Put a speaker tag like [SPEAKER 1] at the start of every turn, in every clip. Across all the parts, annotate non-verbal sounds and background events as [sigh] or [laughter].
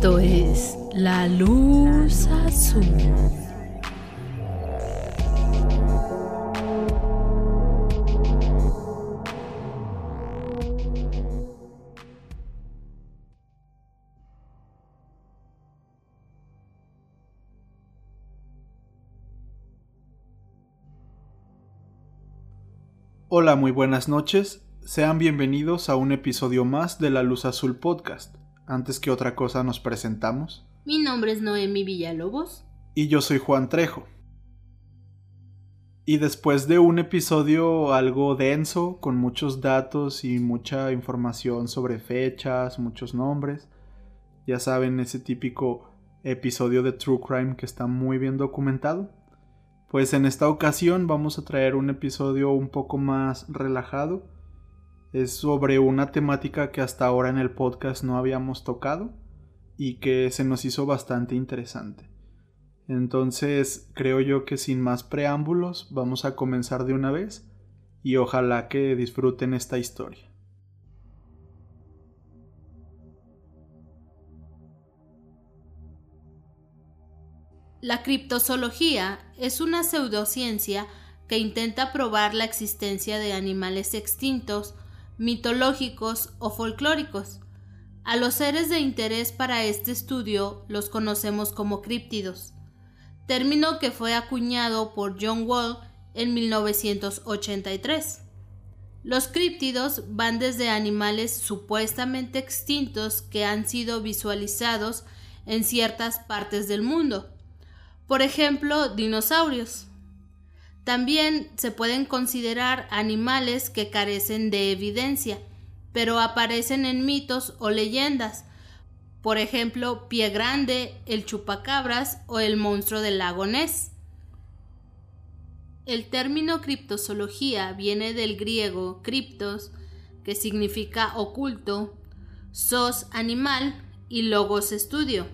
[SPEAKER 1] Esto es La Luz Azul.
[SPEAKER 2] Hola, muy buenas noches. Sean bienvenidos a un episodio más de La Luz Azul Podcast. Antes que otra cosa nos presentamos.
[SPEAKER 3] Mi nombre es Noemi Villalobos.
[SPEAKER 2] Y yo soy Juan Trejo. Y después de un episodio algo denso, con muchos datos y mucha información sobre fechas, muchos nombres, ya saben, ese típico episodio de True Crime que está muy bien documentado, pues en esta ocasión vamos a traer un episodio un poco más relajado. Es sobre una temática que hasta ahora en el podcast no habíamos tocado y que se nos hizo bastante interesante. Entonces creo yo que sin más preámbulos vamos a comenzar de una vez y ojalá que disfruten esta historia.
[SPEAKER 3] La criptozoología es una pseudociencia que intenta probar la existencia de animales extintos, mitológicos o folclóricos. A los seres de interés para este estudio los conocemos como críptidos, término que fue acuñado por John Wall en 1983. Los críptidos van desde animales supuestamente extintos que han sido visualizados en ciertas partes del mundo, por ejemplo, dinosaurios. También se pueden considerar animales que carecen de evidencia, pero aparecen en mitos o leyendas, por ejemplo, Pie Grande, el chupacabras o el monstruo del lago Ness. El término criptozoología viene del griego criptos, que significa oculto, sos animal y logos estudio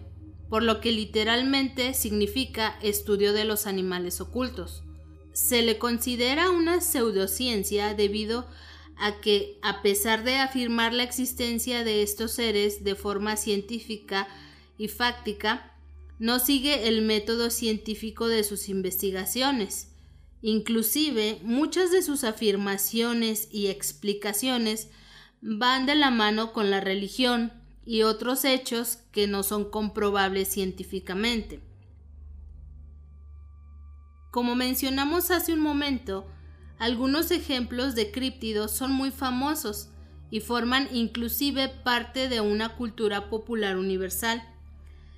[SPEAKER 3] por lo que literalmente significa estudio de los animales ocultos. Se le considera una pseudociencia debido a que, a pesar de afirmar la existencia de estos seres de forma científica y fáctica, no sigue el método científico de sus investigaciones. Inclusive, muchas de sus afirmaciones y explicaciones van de la mano con la religión, y otros hechos que no son comprobables científicamente. Como mencionamos hace un momento, algunos ejemplos de críptidos son muy famosos y forman inclusive parte de una cultura popular universal.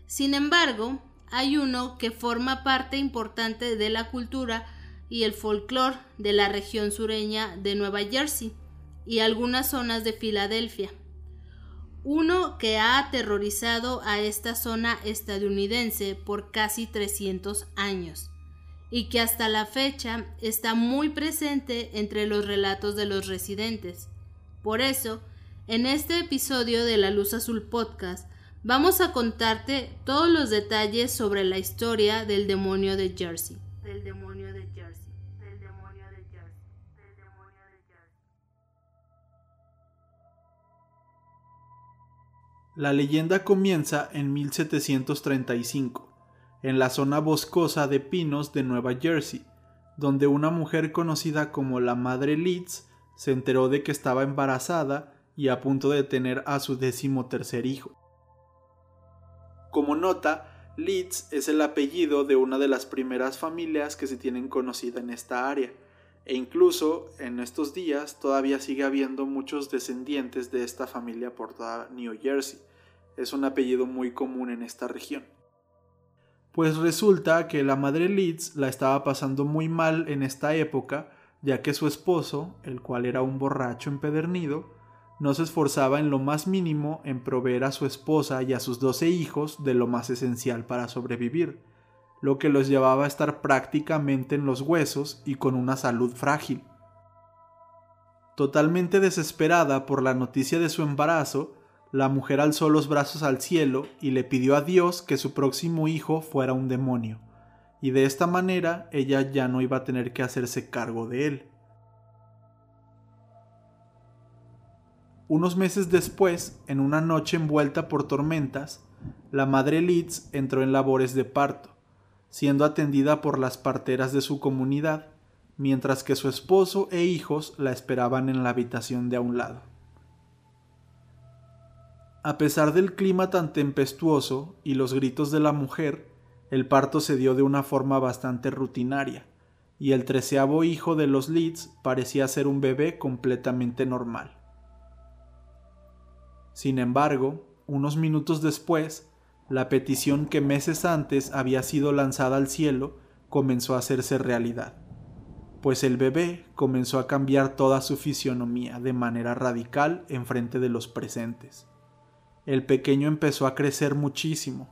[SPEAKER 3] Sin embargo, hay uno que forma parte importante de la cultura y el folclore de la región sureña de Nueva Jersey y algunas zonas de Filadelfia uno que ha aterrorizado a esta zona estadounidense por casi 300 años y que hasta la fecha está muy presente entre los relatos de los residentes. Por eso, en este episodio de La Luz Azul Podcast, vamos a contarte todos los detalles sobre la historia del demonio de Jersey. Del demonio de Jersey. Del demonio de Jersey. Del demonio de Jersey.
[SPEAKER 2] La leyenda comienza en 1735, en la zona boscosa de pinos de Nueva Jersey, donde una mujer conocida como la Madre Leeds se enteró de que estaba embarazada y a punto de tener a su décimo tercer hijo. Como nota, Leeds es el apellido de una de las primeras familias que se tienen conocida en esta área, e incluso en estos días todavía sigue habiendo muchos descendientes de esta familia por toda New Jersey. Es un apellido muy común en esta región. Pues resulta que la madre Leeds la estaba pasando muy mal en esta época, ya que su esposo, el cual era un borracho empedernido, no se esforzaba en lo más mínimo en proveer a su esposa y a sus doce hijos de lo más esencial para sobrevivir lo que los llevaba a estar prácticamente en los huesos y con una salud frágil. Totalmente desesperada por la noticia de su embarazo, la mujer alzó los brazos al cielo y le pidió a Dios que su próximo hijo fuera un demonio, y de esta manera ella ya no iba a tener que hacerse cargo de él. Unos meses después, en una noche envuelta por tormentas, la madre Leeds entró en labores de parto, siendo atendida por las parteras de su comunidad, mientras que su esposo e hijos la esperaban en la habitación de a un lado. A pesar del clima tan tempestuoso y los gritos de la mujer, el parto se dio de una forma bastante rutinaria, y el treceavo hijo de los Leeds parecía ser un bebé completamente normal. Sin embargo, unos minutos después, la petición que meses antes había sido lanzada al cielo comenzó a hacerse realidad, pues el bebé comenzó a cambiar toda su fisionomía de manera radical en frente de los presentes. El pequeño empezó a crecer muchísimo.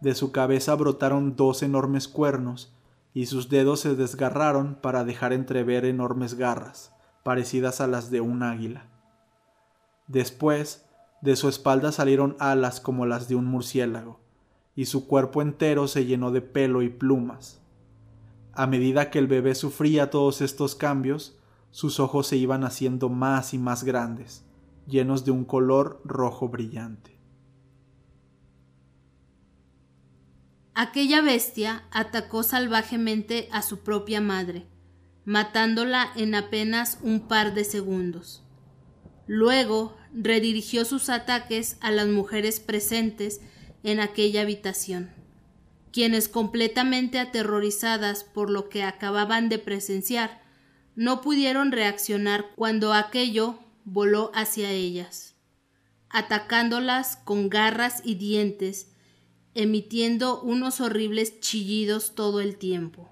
[SPEAKER 2] De su cabeza brotaron dos enormes cuernos y sus dedos se desgarraron para dejar entrever enormes garras, parecidas a las de un águila. Después, de su espalda salieron alas como las de un murciélago, y su cuerpo entero se llenó de pelo y plumas. A medida que el bebé sufría todos estos cambios, sus ojos se iban haciendo más y más grandes, llenos de un color rojo brillante.
[SPEAKER 3] Aquella bestia atacó salvajemente a su propia madre, matándola en apenas un par de segundos. Luego redirigió sus ataques a las mujeres presentes en aquella habitación, quienes completamente aterrorizadas por lo que acababan de presenciar, no pudieron reaccionar cuando aquello voló hacia ellas, atacándolas con garras y dientes emitiendo unos horribles chillidos todo el tiempo.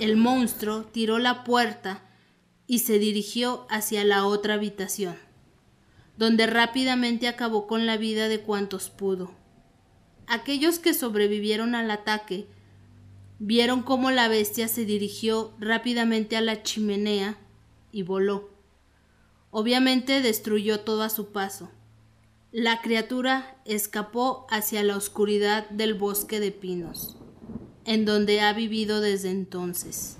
[SPEAKER 3] El monstruo tiró la puerta y se dirigió hacia la otra habitación, donde rápidamente acabó con la vida de cuantos pudo. Aquellos que sobrevivieron al ataque vieron cómo la bestia se dirigió rápidamente a la chimenea y voló. Obviamente destruyó todo a su paso. La criatura escapó hacia la oscuridad del bosque de pinos, en donde ha vivido desde entonces.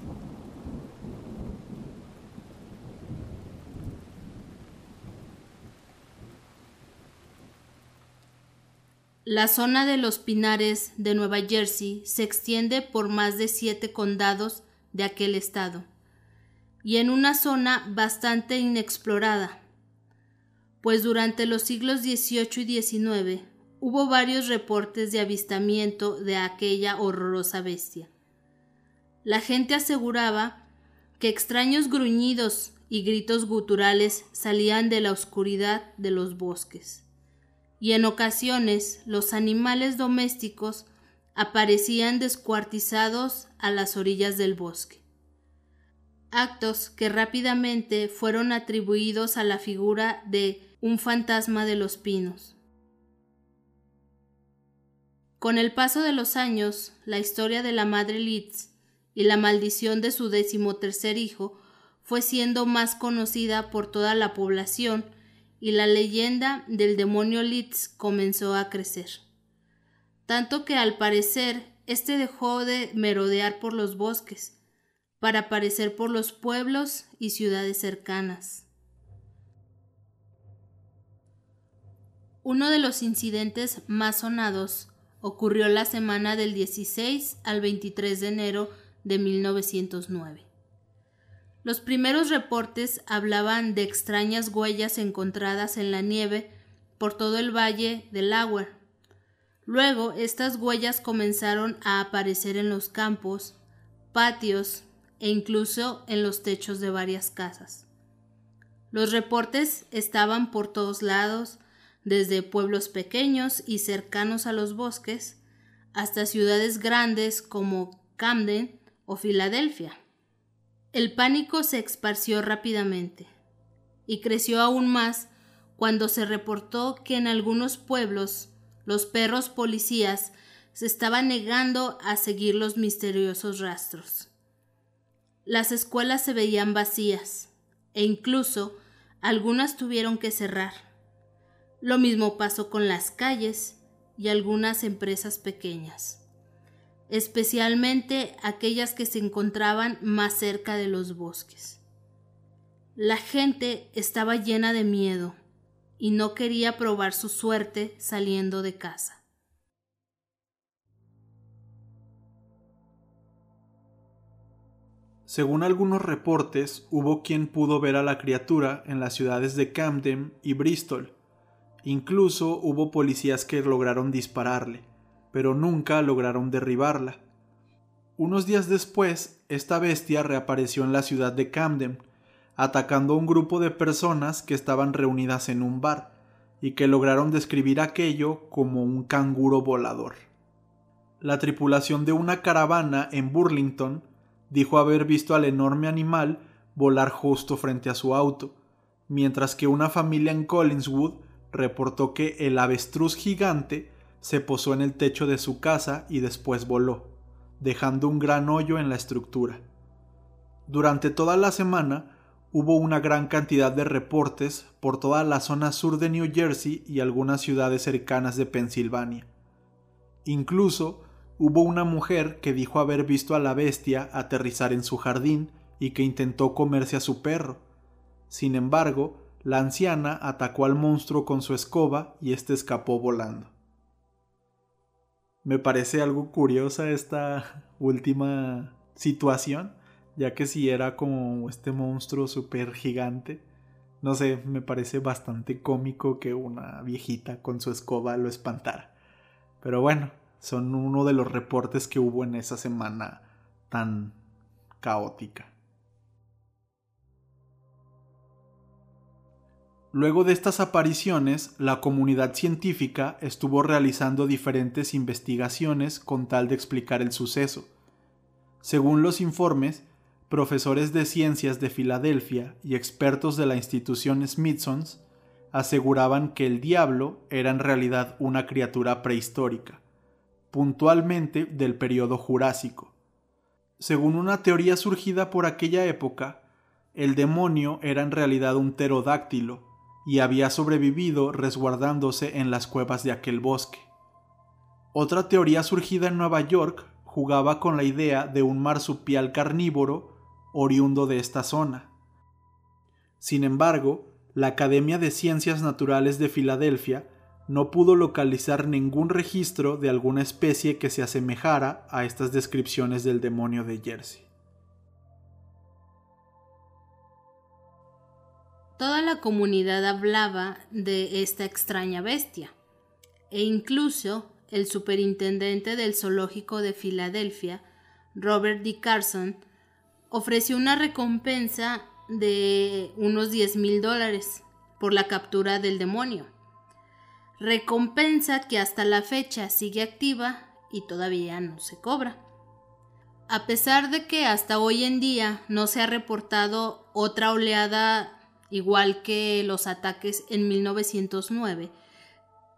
[SPEAKER 3] La zona de los Pinares de Nueva Jersey se extiende por más de siete condados de aquel estado y en una zona bastante inexplorada, pues durante los siglos XVIII y XIX hubo varios reportes de avistamiento de aquella horrorosa bestia. La gente aseguraba que extraños gruñidos y gritos guturales salían de la oscuridad de los bosques, y en ocasiones los animales domésticos aparecían descuartizados a las orillas del bosque actos que rápidamente fueron atribuidos a la figura de un fantasma de los pinos. Con el paso de los años, la historia de la madre Litz y la maldición de su decimotercer hijo fue siendo más conocida por toda la población y la leyenda del demonio Litz comenzó a crecer. Tanto que al parecer este dejó de merodear por los bosques para aparecer por los pueblos y ciudades cercanas. Uno de los incidentes más sonados ocurrió la semana del 16 al 23 de enero de 1909. Los primeros reportes hablaban de extrañas huellas encontradas en la nieve por todo el valle del Agua. Luego estas huellas comenzaron a aparecer en los campos, patios e incluso en los techos de varias casas. Los reportes estaban por todos lados, desde pueblos pequeños y cercanos a los bosques, hasta ciudades grandes como Camden o Filadelfia. El pánico se esparció rápidamente y creció aún más cuando se reportó que en algunos pueblos los perros policías se estaban negando a seguir los misteriosos rastros. Las escuelas se veían vacías e incluso algunas tuvieron que cerrar. Lo mismo pasó con las calles y algunas empresas pequeñas, especialmente aquellas que se encontraban más cerca de los bosques. La gente estaba llena de miedo y no quería probar su suerte saliendo de casa.
[SPEAKER 2] Según algunos reportes, hubo quien pudo ver a la criatura en las ciudades de Camden y Bristol. Incluso hubo policías que lograron dispararle, pero nunca lograron derribarla. Unos días después, esta bestia reapareció en la ciudad de Camden, atacando a un grupo de personas que estaban reunidas en un bar y que lograron describir aquello como un canguro volador. La tripulación de una caravana en Burlington dijo haber visto al enorme animal volar justo frente a su auto, mientras que una familia en Collinswood reportó que el avestruz gigante se posó en el techo de su casa y después voló, dejando un gran hoyo en la estructura. Durante toda la semana, hubo una gran cantidad de reportes por toda la zona sur de New Jersey y algunas ciudades cercanas de Pensilvania. Incluso hubo una mujer que dijo haber visto a la bestia aterrizar en su jardín y que intentó comerse a su perro. Sin embargo, la anciana atacó al monstruo con su escoba y éste escapó volando. Me parece algo curiosa esta última situación, ya que si era como este monstruo súper gigante, no sé, me parece bastante cómico que una viejita con su escoba lo espantara. Pero bueno, son uno de los reportes que hubo en esa semana tan caótica. Luego de estas apariciones, la comunidad científica estuvo realizando diferentes investigaciones con tal de explicar el suceso. Según los informes, profesores de ciencias de Filadelfia y expertos de la institución Smithsons aseguraban que el diablo era en realidad una criatura prehistórica, puntualmente del periodo Jurásico. Según una teoría surgida por aquella época, el demonio era en realidad un pterodáctilo y había sobrevivido resguardándose en las cuevas de aquel bosque. Otra teoría surgida en Nueva York jugaba con la idea de un marsupial carnívoro oriundo de esta zona. Sin embargo, la Academia de Ciencias Naturales de Filadelfia no pudo localizar ningún registro de alguna especie que se asemejara a estas descripciones del demonio de Jersey.
[SPEAKER 3] Toda la comunidad hablaba de esta extraña bestia, e incluso el superintendente del zoológico de Filadelfia, Robert D. Carson, ofreció una recompensa de unos 10 mil dólares por la captura del demonio. Recompensa que hasta la fecha sigue activa y todavía no se cobra. A pesar de que hasta hoy en día no se ha reportado otra oleada igual que los ataques en 1909,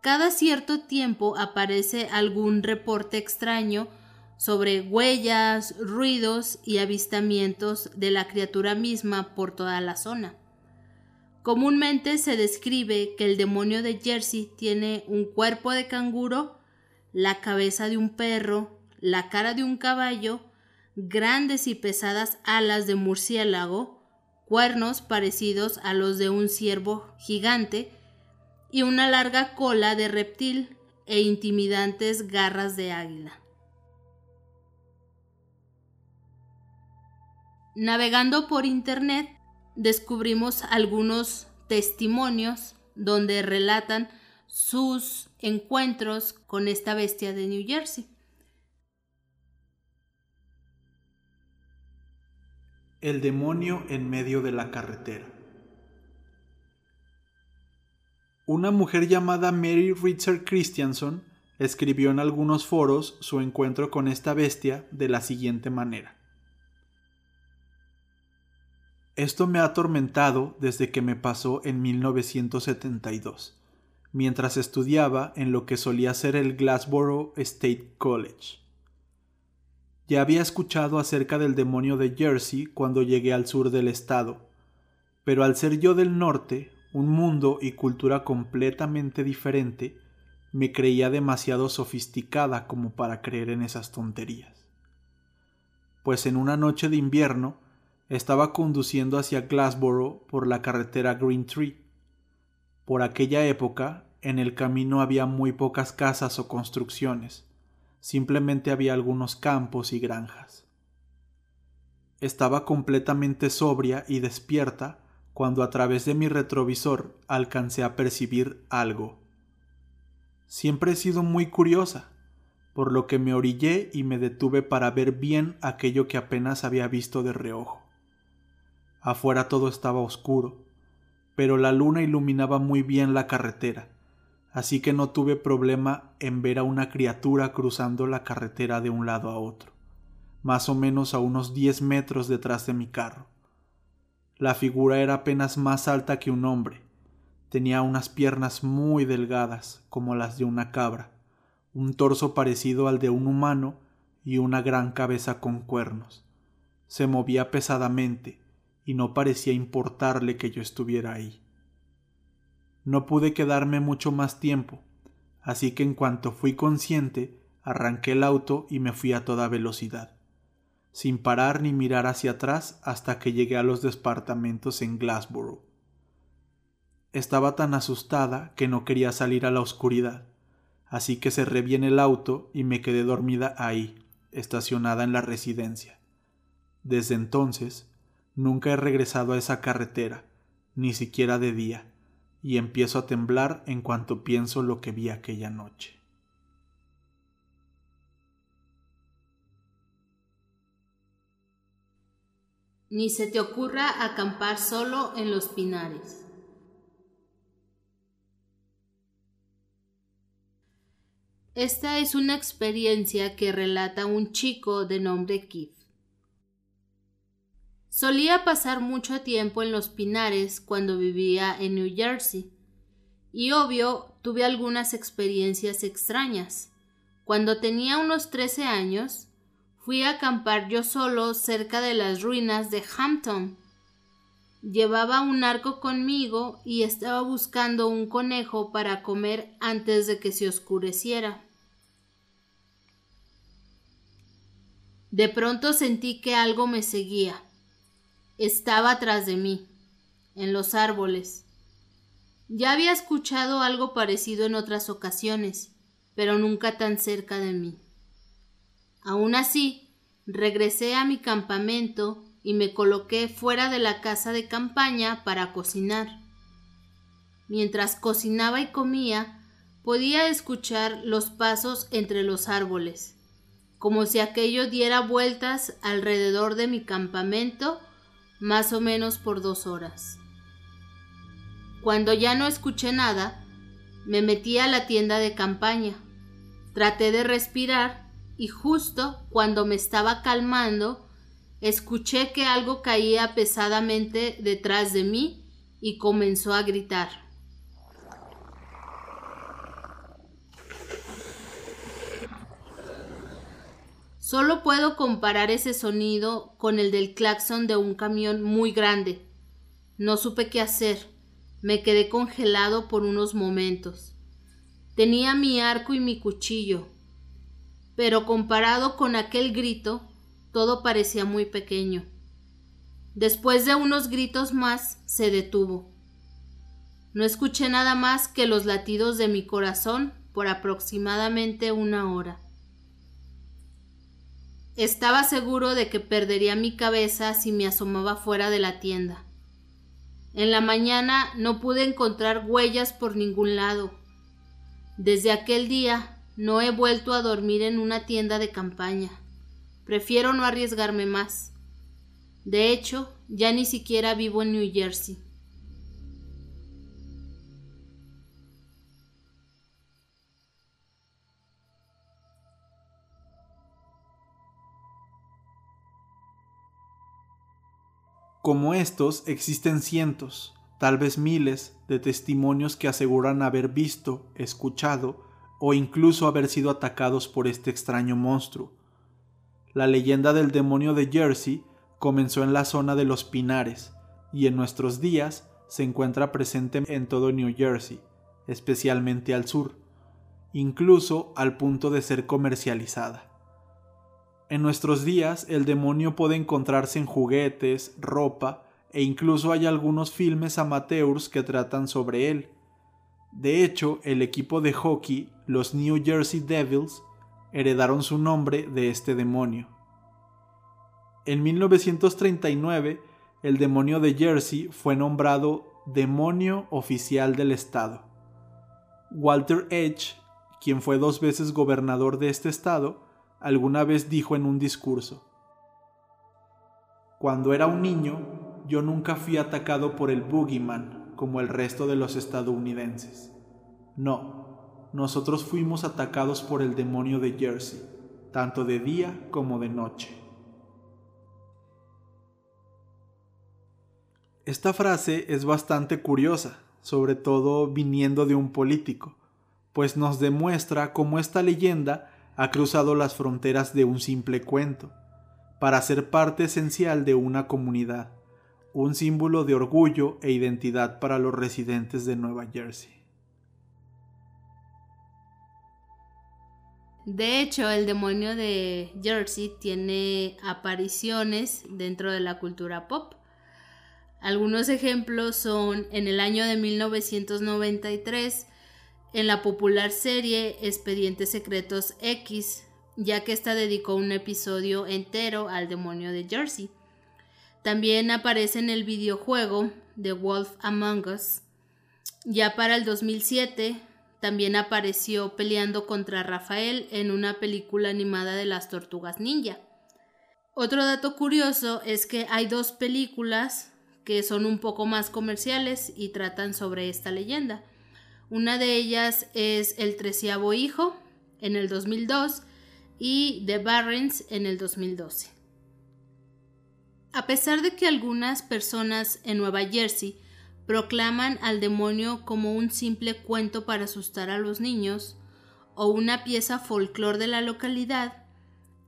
[SPEAKER 3] cada cierto tiempo aparece algún reporte extraño sobre huellas, ruidos y avistamientos de la criatura misma por toda la zona. Comúnmente se describe que el demonio de Jersey tiene un cuerpo de canguro, la cabeza de un perro, la cara de un caballo, grandes y pesadas alas de murciélago, cuernos parecidos a los de un ciervo gigante y una larga cola de reptil e intimidantes garras de águila. Navegando por Internet, descubrimos algunos testimonios donde relatan sus encuentros con esta bestia de New Jersey.
[SPEAKER 2] El demonio en medio de la carretera. Una mujer llamada Mary Richard Christianson escribió en algunos foros su encuentro con esta bestia de la siguiente manera. Esto me ha atormentado desde que me pasó en 1972, mientras estudiaba en lo que solía ser el Glassboro State College. Ya había escuchado acerca del demonio de Jersey cuando llegué al sur del estado, pero al ser yo del norte, un mundo y cultura completamente diferente, me creía demasiado sofisticada como para creer en esas tonterías. Pues en una noche de invierno, Estaba conduciendo hacia Glassboro por la carretera Green Tree. Por aquella época, en el camino había muy pocas casas o construcciones, simplemente había algunos campos y granjas. Estaba completamente sobria y despierta cuando a través de mi retrovisor alcancé a percibir algo. Siempre he sido muy curiosa, por lo que me orillé y me detuve para ver bien aquello que apenas había visto de reojo. Afuera todo estaba oscuro, pero la luna iluminaba muy bien la carretera, así que no tuve problema en ver a una criatura cruzando la carretera de un lado a otro, más o menos a unos diez metros detrás de mi carro. La figura era apenas más alta que un hombre. Tenía unas piernas muy delgadas, como las de una cabra, un torso parecido al de un humano y una gran cabeza con cuernos. Se movía pesadamente y no parecía importarle que yo estuviera ahí. No pude quedarme mucho más tiempo, así que en cuanto fui consciente, arranqué el auto y me fui a toda velocidad, sin parar ni mirar hacia atrás hasta que llegué a los departamentos en Glassboro. Estaba tan asustada que no quería salir a la oscuridad, así que cerré bien el auto y me quedé dormida ahí, estacionada en la residencia. Desde entonces, nunca he regresado a esa carretera, ni siquiera de día, y empiezo a temblar en cuanto pienso lo que vi aquella noche.
[SPEAKER 3] Ni se te ocurra acampar solo en los pinares. Esta es una experiencia que relata un chico de nombre Keith. Solía pasar mucho tiempo en los Pinares cuando vivía en New Jersey. Y obvio, tuve algunas experiencias extrañas. Cuando tenía unos 13 años, fui a acampar yo solo cerca de las ruinas de Hampton. Llevaba un arco conmigo y estaba buscando un conejo para comer antes de que se oscureciera. De pronto sentí que algo me seguía. Estaba atrás de mí, en los árboles. Ya había escuchado algo parecido en otras ocasiones, pero nunca tan cerca de mí. Aún así, regresé a mi campamento y me coloqué fuera de la casa de campaña para cocinar. Mientras cocinaba y comía, podía escuchar los pasos entre los árboles, como si aquello diera vueltas alrededor de mi campamento, más o menos por dos horas. Cuando ya no escuché nada, me metí a la tienda de campaña. Traté de respirar y justo cuando me estaba calmando, escuché que algo caía pesadamente detrás de mí y comenzó a gritar. Solo puedo comparar ese sonido con el del claxon de un camión muy grande. No supe qué hacer. Me quedé congelado por unos momentos. Tenía mi arco y mi cuchillo, pero comparado con aquel grito, todo parecía muy pequeño. Después de unos gritos más, se detuvo. No escuché nada más que los latidos de mi corazón por aproximadamente una hora. Estaba seguro de que perdería mi cabeza si me asomaba fuera de la tienda. En la mañana no pude encontrar huellas por ningún lado. Desde aquel día no he vuelto a dormir en una tienda de campaña. Prefiero no arriesgarme más. De hecho, ya ni siquiera vivo en New Jersey.
[SPEAKER 2] Como estos existen cientos, tal vez miles, de testimonios que aseguran haber visto, escuchado o incluso haber sido atacados por este extraño monstruo. La leyenda del demonio de Jersey comenzó en la zona de los Pinares y en nuestros días se encuentra presente en todo New Jersey, especialmente al sur, incluso al punto de ser comercializada. En nuestros días, el demonio puede encontrarse en juguetes, ropa, e incluso hay algunos filmes amateurs que tratan sobre él. De hecho, el equipo de hockey, los New Jersey Devils, heredaron su nombre de este demonio. En 1939, el demonio de Jersey fue nombrado demonio oficial del estado. Walter Edge, quien fue dos veces gobernador de este estado, alguna vez dijo en un discurso, Cuando era un niño, yo nunca fui atacado por el boogeyman como el resto de los estadounidenses. No, nosotros fuimos atacados por el demonio de Jersey, tanto de día como de noche. Esta frase es bastante curiosa, sobre todo viniendo de un político, pues nos demuestra cómo esta leyenda ha cruzado las fronteras de un simple cuento, para ser parte esencial de una comunidad, un símbolo de orgullo e identidad para los residentes de Nueva Jersey.
[SPEAKER 3] De hecho, el demonio de Jersey tiene apariciones dentro de la cultura pop. Algunos ejemplos son en el año de 1993 en la popular serie Expedientes Secretos X, ya que ésta dedicó un episodio entero al demonio de Jersey. También aparece en el videojuego The Wolf Among Us. Ya para el 2007 también apareció peleando contra Rafael en una película animada de las Tortugas Ninja. Otro dato curioso es que hay dos películas que son un poco más comerciales y tratan sobre esta leyenda. Una de ellas es El treceavo hijo en el 2002 y The Barrens en el 2012. A pesar de que algunas personas en Nueva Jersey proclaman al demonio como un simple cuento para asustar a los niños o una pieza folclor de la localidad,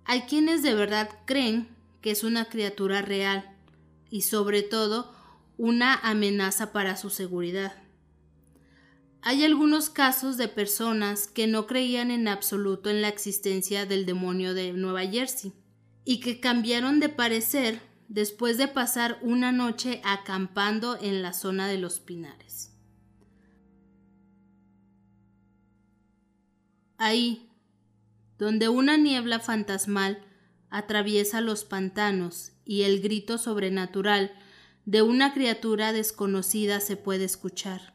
[SPEAKER 3] hay quienes de verdad creen que es una criatura real y sobre todo una amenaza para su seguridad. Hay algunos casos de personas que no creían en absoluto en la existencia del demonio de Nueva Jersey y que cambiaron de parecer después de pasar una noche acampando en la zona de los pinares. Ahí, donde una niebla fantasmal atraviesa los pantanos y el grito sobrenatural de una criatura desconocida se puede escuchar.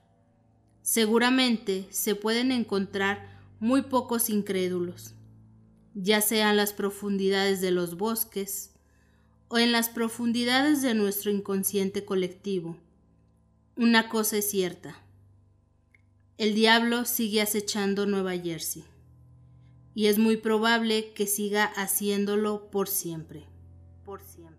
[SPEAKER 3] Seguramente se pueden encontrar muy pocos incrédulos, ya sean las profundidades de los bosques o en las profundidades de nuestro inconsciente colectivo. Una cosa es cierta. El diablo sigue acechando Nueva Jersey y es muy probable que siga haciéndolo por siempre. Por siempre.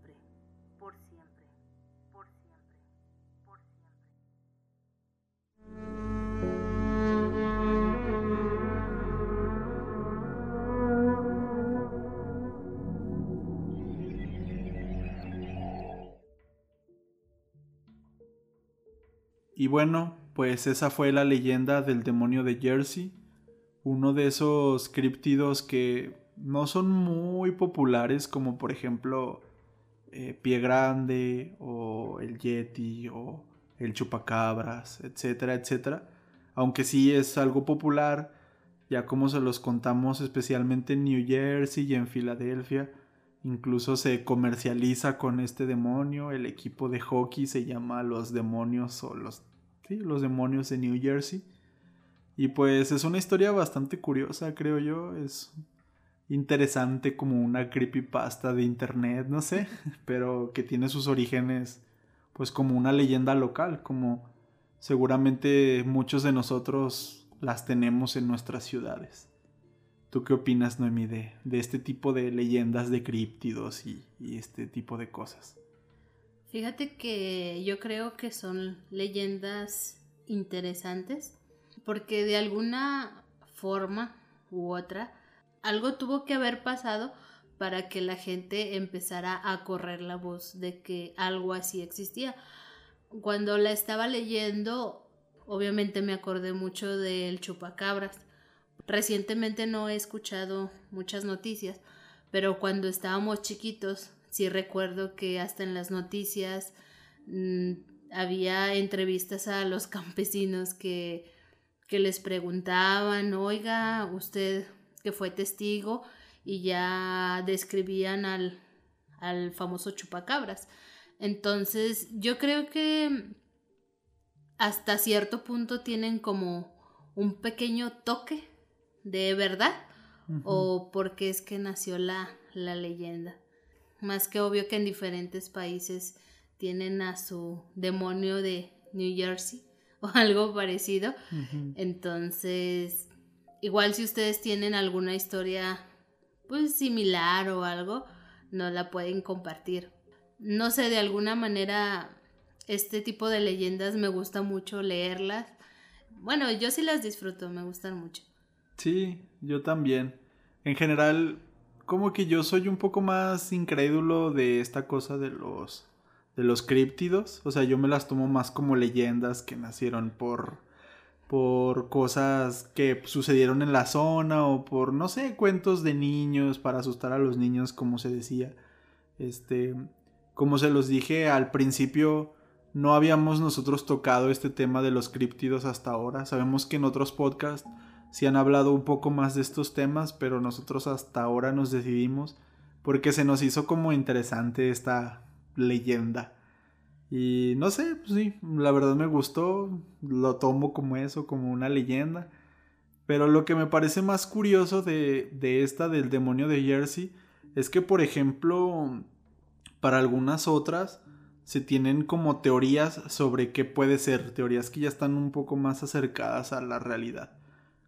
[SPEAKER 2] Y bueno, pues esa fue la leyenda del demonio de Jersey, uno de esos críptidos que no son muy populares como por ejemplo eh, Pie Grande o el Yeti o el Chupacabras, etcétera, etcétera. Aunque sí es algo popular, ya como se los contamos especialmente en New Jersey y en Filadelfia, incluso se comercializa con este demonio, el equipo de hockey se llama los demonios o los los demonios de New Jersey. Y pues es una historia bastante curiosa, creo yo. Es interesante como una creepypasta de internet, no sé, [laughs] pero que tiene sus orígenes pues como una leyenda local, como seguramente muchos de nosotros las tenemos en nuestras ciudades. ¿Tú qué opinas, Noemi, de, de este tipo de leyendas de críptidos y este tipo de cosas?
[SPEAKER 3] Fíjate que yo creo que son leyendas interesantes porque de alguna forma u otra algo tuvo que haber pasado para que la gente empezara a correr la voz de que algo así existía. Cuando la estaba leyendo, obviamente me acordé mucho del chupacabras. Recientemente no he escuchado muchas noticias, pero cuando estábamos chiquitos, sí recuerdo que hasta en las noticias mm, había entrevistas a los [laughs] campesinos que, que les preguntaban, oiga, usted que fue testigo, y ya describían al, al famoso chupacabras. Entonces, yo creo que hasta cierto punto tienen como un pequeño toque de verdad o porque es que nació la, la leyenda. Más que obvio que en diferentes países tienen a su demonio de New Jersey [laughs] o algo parecido. Entonces, igual si ustedes tienen alguna historia pues similar o algo, no la pueden compartir. No sé, de alguna manera este tipo de leyendas me gusta mucho leerlas. Bueno, yo sí las disfruto, me gustan mucho.
[SPEAKER 2] Sí, yo también. En general, como que yo soy un poco más incrédulo de esta cosa de los de los críptidos, o sea, yo me las tomo más como leyendas que nacieron por por cosas que sucedieron en la zona o por no sé, cuentos de niños para asustar a los niños como se decía. Este, como se los dije al principio, no habíamos nosotros tocado este tema de los críptidos hasta ahora. Sabemos que en otros podcasts sí han hablado un poco más de estos temas, pero nosotros hasta ahora nos decidimos porque se nos hizo como interesante esta leyenda. Y no sé, pues sí, la verdad me gustó, lo tomo como eso, como una leyenda. Pero lo que me parece más curioso de, de esta del demonio de Jersey es que, por ejemplo, para algunas otras se tienen como teorías sobre qué puede ser, teorías que ya están un poco más acercadas a la realidad.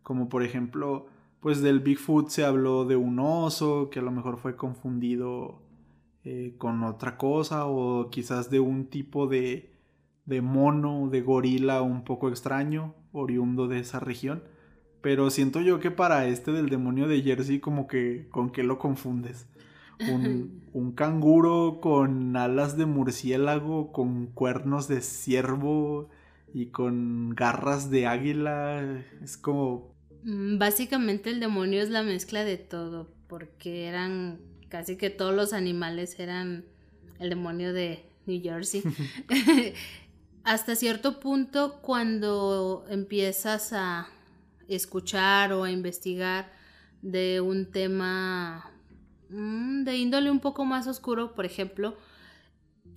[SPEAKER 2] Como por ejemplo, pues del Bigfoot se habló de un oso que a lo mejor fue confundido eh, con otra cosa o quizás de un tipo de, de mono, de gorila un poco extraño, oriundo de esa región. Pero siento yo que para este del demonio de Jersey como que con qué lo confundes. Un, [laughs] un, canguro con alas de murciélago, con cuernos de ciervo y con garras de águila. Es como
[SPEAKER 3] Mm, básicamente el demonio es la mezcla de todo, porque eran casi que todos los animales eran el demonio de New Jersey. [laughs] Hasta cierto punto, cuando empiezas a escuchar o a investigar de un tema mm, de índole un poco más oscuro, por ejemplo,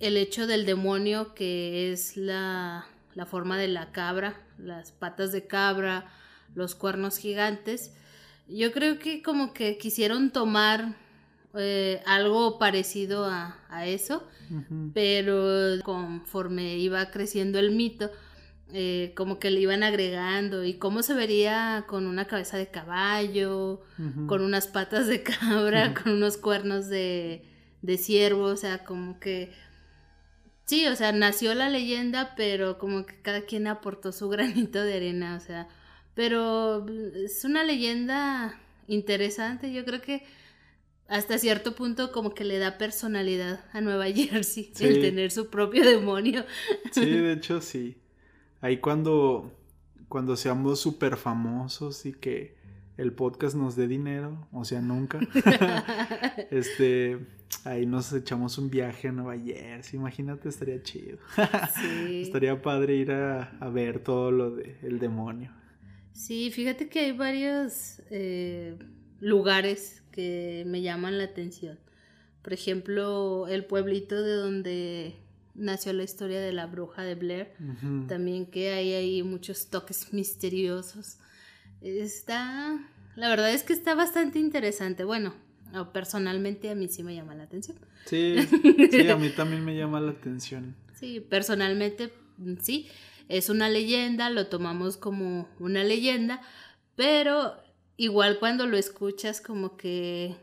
[SPEAKER 3] el hecho del demonio que es la, la forma de la cabra, las patas de cabra, los cuernos gigantes. Yo creo que como que quisieron tomar eh, algo parecido a, eso, pero conforme iba creciendo el mito, eh, como que le iban agregando y cómo se vería con una cabeza de caballo, con unas patas de cabra, con unos cuernos de, de ciervo, o sea, como que... Sí, o sea, nació la leyenda, pero como que cada quien aportó su [laughs] granito de arena, o sea, pero es una leyenda interesante, yo creo que hasta cierto punto como que le da personalidad a Nueva [laughs] Jersey el tener su propio demonio. [laughs]
[SPEAKER 2] Sí, de hecho sí. Ahí cuando cuando seamos súper famosos y que el podcast nos dé dinero, o sea, nunca. este, ahí nos echamos un viaje a Nueva Jersey, imagínate, estaría chido. Sí. [laughs] estaría padre ir a, a ver todo lo del el demonio.
[SPEAKER 3] Sí, fíjate que hay varios eh, lugares que me llaman la atención. Por ejemplo, el pueblito de donde nació la historia de la bruja de Blair. También que hay ahí muchos toques [laughs] misteriosos. Está, la verdad es que está bastante interesante. Bueno, personalmente a mí sí me llama la atención.
[SPEAKER 2] Sí, [laughs] sí, a mí también me llama la atención.
[SPEAKER 3] Sí, personalmente sí es una leyenda, lo tomamos como una leyenda, pero igual cuando lo escuchas como que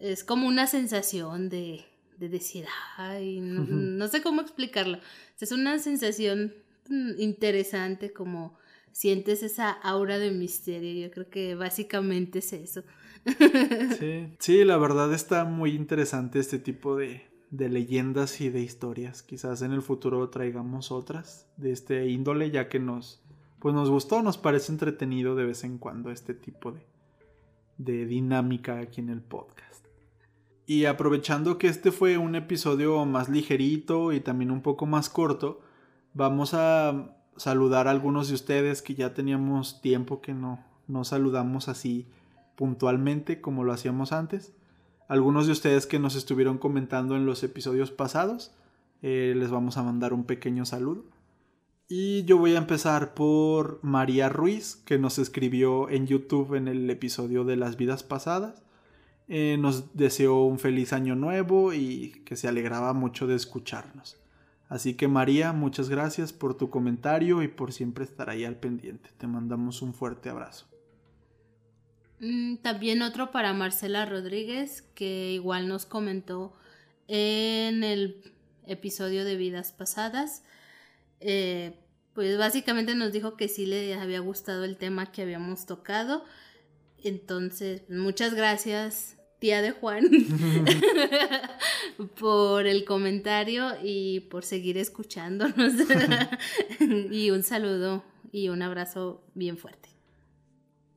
[SPEAKER 3] es como una sensación de, de decir, ay, no, sé cómo explicarlo. Es una sensación mm, interesante como sientes esa aura de misterio. Yo creo que básicamente es eso. [laughs]
[SPEAKER 2] Sí, sí, la verdad está muy interesante este tipo de, de leyendas y de historias. Quizás en el futuro traigamos otras de este índole, ya que nos, pues nos gustó, nos parece entretenido de vez en cuando este tipo de, de dinámica aquí en el podcast. Y aprovechando que este fue un episodio más ligerito y también un poco más corto, vamos a saludar a algunos de ustedes que ya teníamos tiempo que no, no saludamos así puntualmente como lo hacíamos antes. Algunos de ustedes que nos estuvieron comentando en los episodios pasados, eh, les vamos a mandar un pequeño saludo. Y yo voy a empezar por María Ruiz, que nos escribió en YouTube en el episodio de las vidas pasadas. Eh, nos deseó un feliz año nuevo y que se alegraba mucho de escucharnos. Así que María, muchas gracias por tu comentario y por siempre estar ahí al pendiente. Te mandamos un fuerte abrazo.
[SPEAKER 3] Mm, también otro para Marcela Rodríguez, que igual nos comentó en el episodio de vidas pasadas. Eh, pues básicamente nos dijo que sí le había gustado el tema que habíamos tocado entonces, muchas gracias, tía de Juan, [laughs] [laughs] por el comentario y por seguir escuchándonos. [laughs] y un saludo y un abrazo bien fuerte.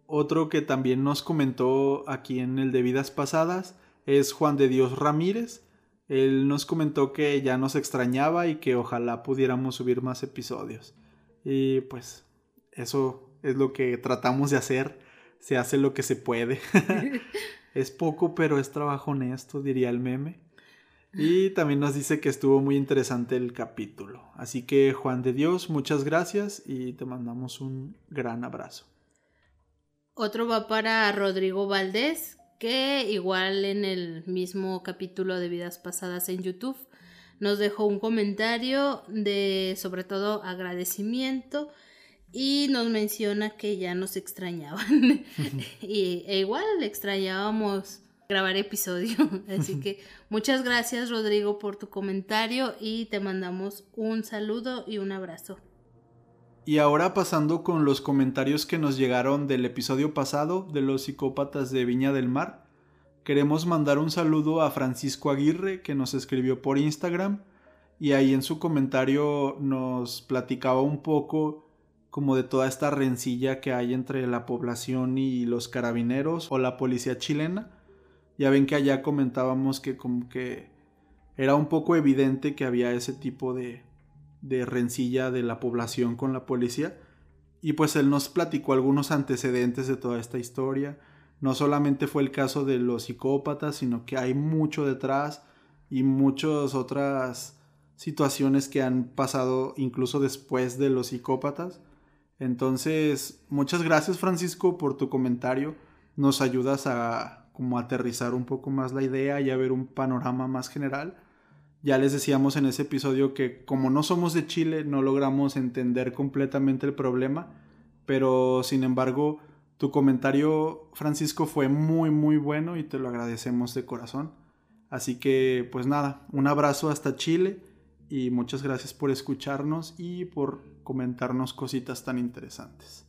[SPEAKER 2] Otro que también nos comentó aquí en el de vidas pasadas es Juan de Dios Ramírez. Él nos comentó que ya nos extrañaba y que ojalá pudiéramos subir más episodios. Y pues eso es lo que tratamos de hacer se hace lo que se puede. [laughs] es poco, pero es trabajo honesto, diría el meme. Y también nos dice que estuvo muy interesante el capítulo. Así que Juan de Dios, muchas gracias y te mandamos un gran abrazo.
[SPEAKER 3] Otro va para Rodrigo Valdés, que igual en el mismo capítulo de vidas pasadas en YouTube nos dejó un comentario de sobre todo agradecimiento y nos menciona que ya nos extrañaban. [laughs] y, e igual extrañábamos grabar episodio. [laughs] Así que muchas gracias Rodrigo por tu comentario y te mandamos un saludo y un abrazo.
[SPEAKER 2] Y ahora pasando con los comentarios que nos llegaron del episodio pasado de los psicópatas de Viña del Mar, queremos mandar un saludo a Francisco Aguirre que nos escribió por Instagram y ahí en su comentario nos platicaba un poco como de toda esta rencilla que hay entre la población y los carabineros o la policía chilena. Ya ven que allá comentábamos que como que era un poco evidente que había ese tipo de, de rencilla de la población con la policía. Y pues él nos platicó algunos antecedentes de toda esta historia. No solamente fue el caso de los psicópatas, sino que hay mucho detrás y muchas otras situaciones que han pasado incluso después de los psicópatas. Entonces, muchas gracias Francisco por tu comentario. Nos ayudas a como aterrizar un poco más la idea y a ver un panorama más general. Ya les decíamos en ese episodio que como no somos de Chile no logramos entender completamente el problema, pero sin embargo tu comentario Francisco fue muy muy bueno y te lo agradecemos de corazón. Así que pues nada, un abrazo hasta Chile y muchas gracias por escucharnos y por comentarnos cositas tan interesantes.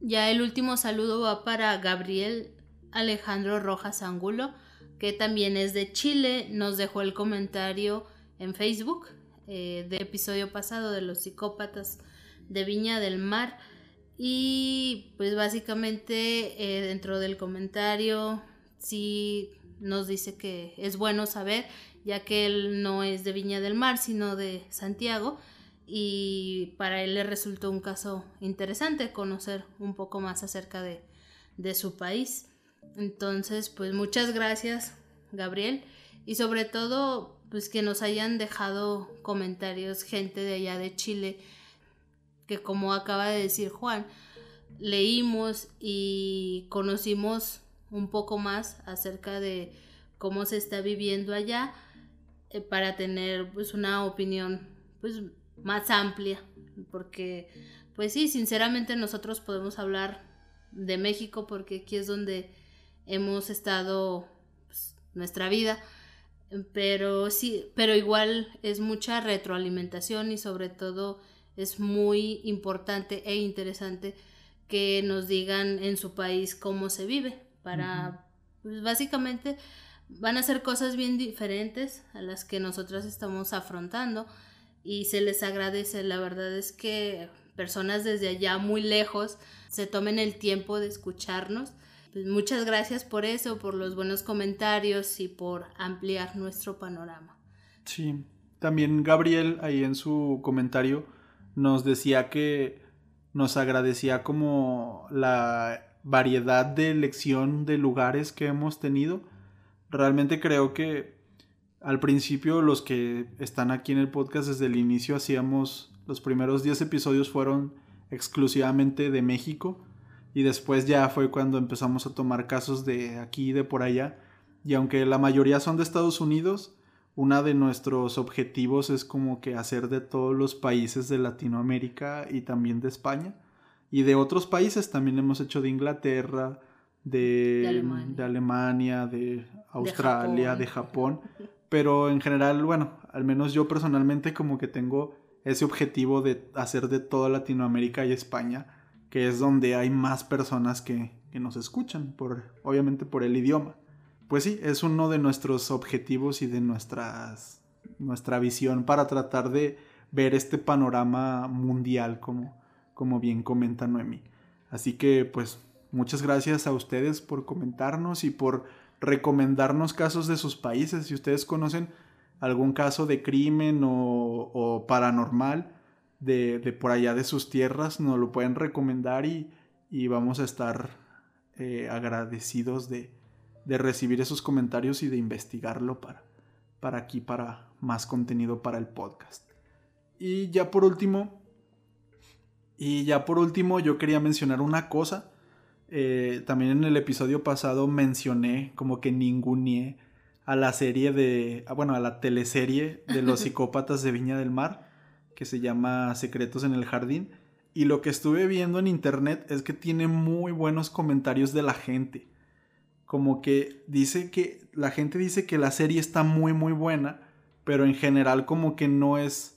[SPEAKER 3] Ya el último saludo va para Gabriel Alejandro Rojas Angulo, que también es de Chile, nos dejó el comentario en Facebook eh, del episodio pasado de los psicópatas de Viña del Mar y pues básicamente eh, dentro del comentario sí nos dice que es bueno saber ya que él no es de Viña del Mar, sino de Santiago, y para él le resultó un caso interesante conocer un poco más acerca de, de su país. Entonces, pues muchas gracias, Gabriel, y sobre todo, pues que nos hayan dejado comentarios gente de allá de Chile, que como acaba de decir Juan, leímos y conocimos un poco más acerca de cómo se está viviendo allá eh, para tener pues una opinión pues más amplia. Porque pues sí sinceramente nosotros podemos hablar de México porque aquí es donde hemos estado pues, nuestra vida pero sí pero igual es mucha retroalimentación y sobre todo es muy importante e interesante que nos digan en su país cómo se vive para pues básicamente van a ser cosas bien diferentes a las que nosotros estamos afrontando y se les agradece. La verdad es que personas desde allá muy lejos se tomen el tiempo de escucharnos pues muchas gracias por eso, por los buenos comentarios y por ampliar nuestro panorama.
[SPEAKER 2] Sí, también Gabriel ahí en su comentario nos decía que nos agradecía como la variedad de elección de lugares que hemos tenido. Realmente creo que al principio los que están aquí en el podcast desde el inicio hacíamos los primeros 10 episodios fueron exclusivamente de México y después ya fue cuando empezamos a tomar casos de aquí y de por allá y aunque la mayoría son de Estados Unidos, uno de nuestros objetivos es como que hacer de todos los países de Latinoamérica y también de España y de otros países también hemos hecho de Inglaterra, de, Alemania. de, Australia, de Japón. Pero en general, bueno, al menos yo personalmente como que tengo ese objetivo de hacer de toda Latinoamérica y España, que es donde hay más personas que, que nos escuchan, por, obviamente por el idioma. Pues sí, es uno de nuestros objetivos y de nuestras, nuestra visión para tratar de ver este panorama mundial, como, como bien comenta Noemi. Así que pues muchas gracias a ustedes por comentarnos y por recomendarnos casos de sus países. Si ustedes conocen algún caso de crimen o, paranormal de, por allá de sus tierras, nos lo pueden recomendar y, vamos a estar eh, agradecidos de, de, recibir esos comentarios y de investigarlo para, para aquí, para más contenido para el podcast. Y ya por último, y ya por último yo quería mencionar una cosa eh, también en el episodio pasado mencioné como que ninguneé a la serie de, ah, bueno, a la teleserie de los [laughs] psicópatas de Viña del Mar, que se llama Secretos en el Jardín. Y lo que estuve viendo en internet es que tiene muy buenos comentarios de la gente. Como que dice que la gente dice que la serie está muy muy buena, pero en general como que no es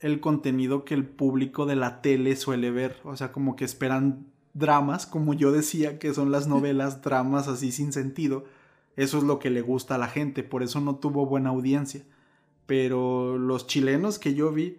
[SPEAKER 2] el contenido que el público de la tele suele ver. O sea, como que esperan dramas, como yo decía, que son las [laughs] novelas, dramas así sin sentido. Eso es lo que le gusta a la gente, por eso no tuvo buena audiencia. Pero los chilenos que yo vi,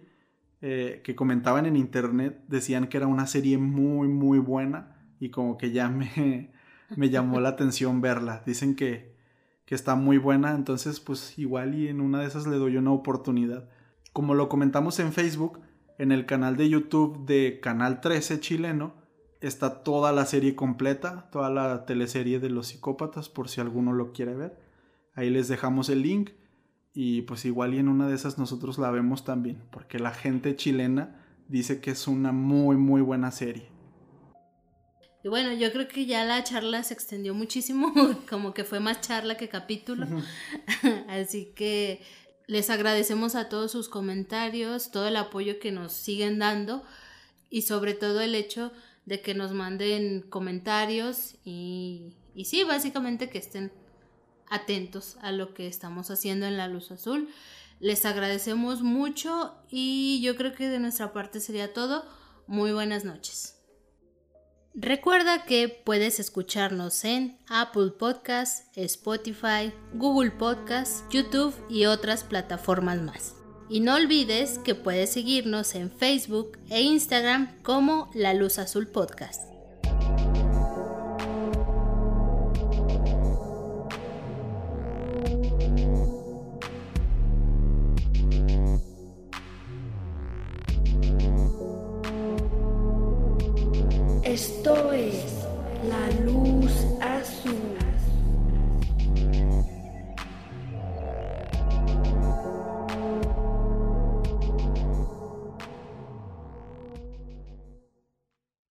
[SPEAKER 2] eh, que comentaban en internet, decían que era una serie muy, muy buena y como que ya me, [laughs] me llamó la atención verla. Dicen que, que está muy buena, entonces pues igual y en una de esas le doy una oportunidad. Como lo comentamos en Facebook, en el canal de YouTube de Canal 13 chileno, está toda la serie completa, toda la teleserie de los psicópatas, por si alguno lo quiere ver. Ahí les dejamos el link y pues igual y en una de esas nosotros la vemos también, porque la gente chilena dice que es una muy muy buena serie.
[SPEAKER 3] Y bueno, yo creo que ya la charla se extendió muchísimo, [laughs] como que fue más charla que capítulo. [laughs] Así que les agradecemos a todos sus comentarios, todo el apoyo que nos siguen dando y sobre todo el hecho de que nos manden comentarios y, y sí, básicamente que estén atentos a lo que estamos haciendo en la luz azul. Les agradecemos mucho y yo creo que de nuestra parte sería todo. Muy buenas noches. Recuerda que puedes escucharnos en Apple Podcasts, Spotify, Google Podcasts, YouTube y otras plataformas más. Y no olvides que puedes seguirnos en Facebook e Instagram como La Luz Azul Podcast.